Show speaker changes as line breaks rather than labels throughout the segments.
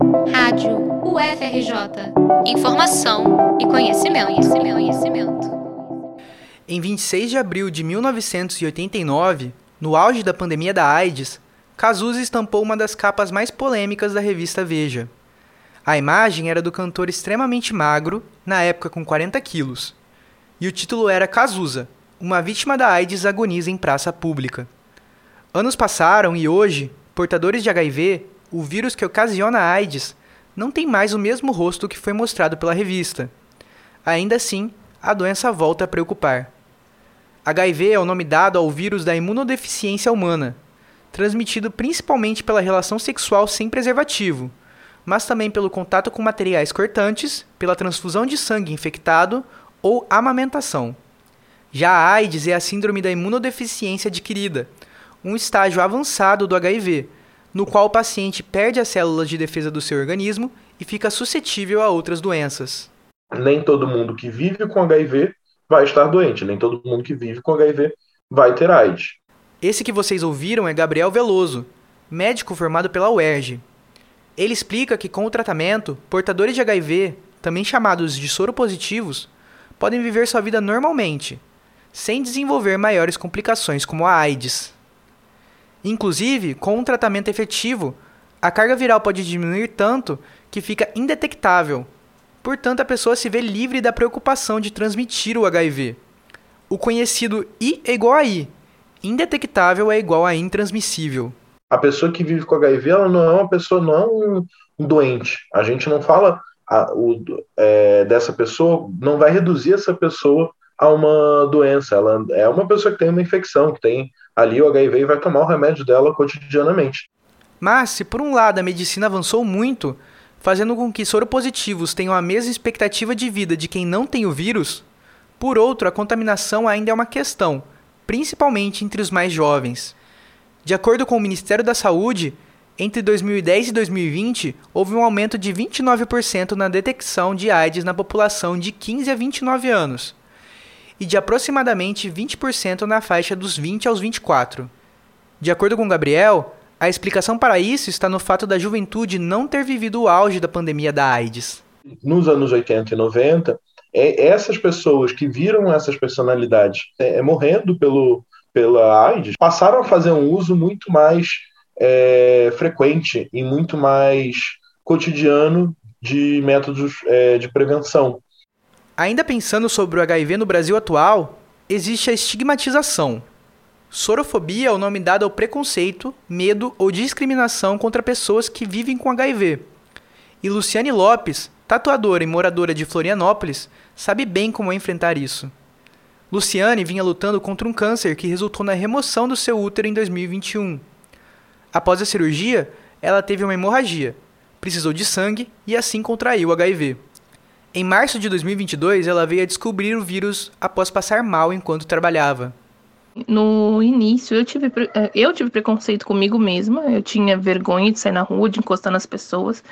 Rádio UFRJ. Informação e conhecimento, conhecimento, conhecimento.
Em 26 de abril de 1989, no auge da pandemia da AIDS, Cazuza estampou uma das capas mais polêmicas da revista Veja. A imagem era do cantor extremamente magro, na época com 40 quilos. E o título era Cazuza, uma vítima da AIDS agoniza em praça pública. Anos passaram e hoje, portadores de HIV, o vírus que ocasiona a AIDS, não tem mais o mesmo rosto que foi mostrado pela revista. Ainda assim, a doença volta a preocupar. HIV é o nome dado ao vírus da imunodeficiência humana, transmitido principalmente pela relação sexual sem preservativo, mas também pelo contato com materiais cortantes, pela transfusão de sangue infectado ou amamentação. Já a AIDS é a síndrome da imunodeficiência adquirida, um estágio avançado do HIV, no qual o paciente perde as células de defesa do seu organismo e fica suscetível a outras doenças.
Nem todo mundo que vive com HIV vai estar doente, nem todo mundo que vive com HIV vai ter AIDS.
Esse que vocês ouviram é Gabriel Veloso, médico formado pela UERJ. Ele explica que com o tratamento, portadores de HIV, também chamados de soropositivos, podem viver sua vida normalmente, sem desenvolver maiores complicações como a AIDS. Inclusive, com um tratamento efetivo, a carga viral pode diminuir tanto que fica indetectável. Portanto, a pessoa se vê livre da preocupação de transmitir o HIV. O conhecido I é igual a I. Indetectável é igual a intransmissível.
A pessoa que vive com HIV, ela não é uma pessoa, não é um, doente. A gente não fala a, o, é, dessa pessoa, não vai reduzir essa pessoa a uma doença. Ela é uma pessoa que tem uma infecção, que tem ali o HIV e vai tomar o remédio dela cotidianamente.
Mas, se por um lado a medicina avançou muito, fazendo com que soropositivos tenham a mesma expectativa de vida de quem não tem o vírus, por outro, a contaminação ainda é uma questão, principalmente entre os mais jovens. De acordo com o Ministério da Saúde, entre 2010 e 2020, houve um aumento de 29% na detecção de AIDS na população de 15 a 29 anos e de aproximadamente 20% na faixa dos 20 aos 24. De acordo com Gabriel, a explicação para isso está no fato da juventude não ter vivido o auge da pandemia da AIDS.
Nos anos 80 e 90, é, essas pessoas que viram essas personalidades é, é, morrendo pelo, pela AIDS passaram a fazer um uso muito mais é, frequente e muito mais cotidiano de métodos é, de prevenção.
Ainda pensando sobre o HIV no Brasil atual, existe a estigmatização. Sorofobia é o nome dado ao preconceito, medo ou discriminação contra pessoas que vivem com HIV. E Luciane Lopes, tatuadora e moradora de Florianópolis, sabe bem como enfrentar isso. Luciane vinha lutando contra um câncer que resultou na remoção do seu útero em 2021. Após a cirurgia, ela teve uma hemorragia, precisou de sangue e assim contraiu HIV. Em março de 2022, ela veio a descobrir o vírus após passar mal enquanto trabalhava.
No início, eu tive, eh, eu tive preconceito comigo mesma. Eu tinha vergonha de sair na rua, de encostar nas pessoas,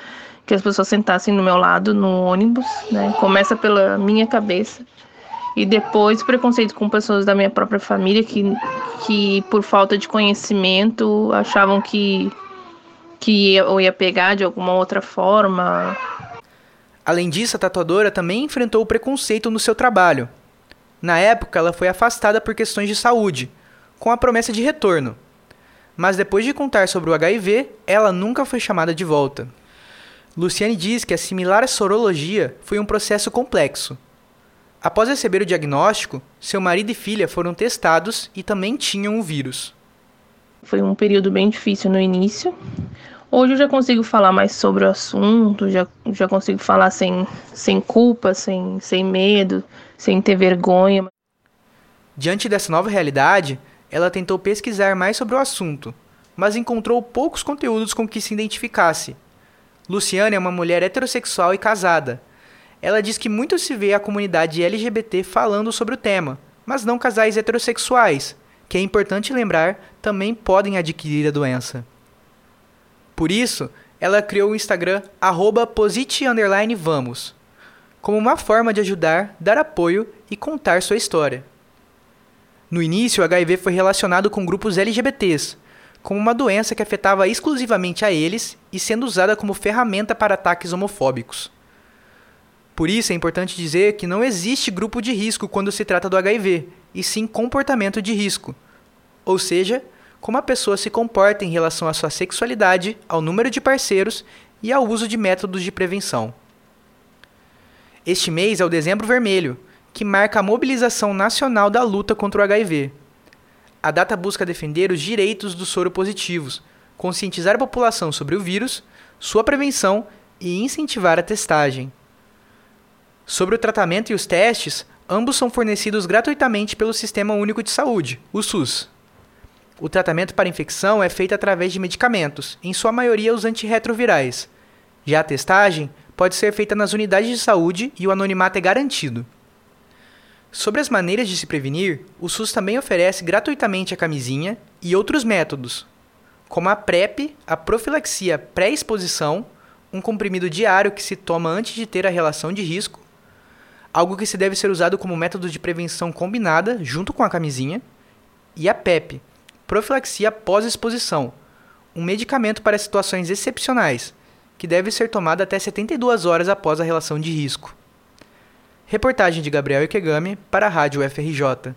que as pessoas sentassem do meu lado no ônibus. Né? Começa pela minha cabeça. E depois preconceito com pessoas da minha própria família que, que por falta de conhecimento, achavam que, que eu ia pegar de alguma outra forma
Além disso, a tatuadora também enfrentou o preconceito no seu trabalho. Na época, ela foi afastada por questões de saúde, com a promessa de retorno. Mas depois de contar sobre o HIV, ela nunca foi chamada de volta. Luciane diz que assimilar a sorologia foi um processo complexo. Após receber o diagnóstico, seu marido e filha foram testados e também tinham o vírus.
Foi um período bem difícil no início, Hoje eu já consigo falar mais sobre o assunto, já, já consigo falar sem, sem culpa, sem, sem medo, sem ter vergonha.
Diante dessa nova realidade, ela tentou pesquisar mais sobre o assunto, mas encontrou poucos conteúdos com que se identificasse. Luciana é uma mulher heterossexual e casada. Ela diz que muito se vê a comunidade LGBT falando sobre o tema, mas não casais heterossexuais, que é importante lembrar também podem adquirir a doença. Por isso, ela criou o Instagram @posite_vamos, como uma forma de ajudar, dar apoio e contar sua história. No início, o HIV foi relacionado com grupos LGBTs, como uma doença que afetava exclusivamente a eles e sendo usada como ferramenta para ataques homofóbicos. Por isso é importante dizer que não existe grupo de risco quando se trata do HIV, e sim comportamento de risco. Ou seja, como a pessoa se comporta em relação à sua sexualidade, ao número de parceiros e ao uso de métodos de prevenção. Este mês é o Dezembro Vermelho, que marca a mobilização nacional da luta contra o HIV. A data busca defender os direitos dos soropositivos, conscientizar a população sobre o vírus, sua prevenção e incentivar a testagem. Sobre o tratamento e os testes, ambos são fornecidos gratuitamente pelo Sistema Único de Saúde, o SUS. O tratamento para infecção é feito através de medicamentos, em sua maioria os antirretrovirais. Já a testagem pode ser feita nas unidades de saúde e o anonimato é garantido. Sobre as maneiras de se prevenir, o SUS também oferece gratuitamente a camisinha e outros métodos, como a PrEP, a profilaxia pré-exposição, um comprimido diário que se toma antes de ter a relação de risco, algo que se deve ser usado como método de prevenção combinada junto com a camisinha, e a PEP, profilaxia pós-exposição, um medicamento para situações excepcionais, que deve ser tomado até 72 horas após a relação de risco. Reportagem de Gabriel Ikegami para a Rádio FRJ.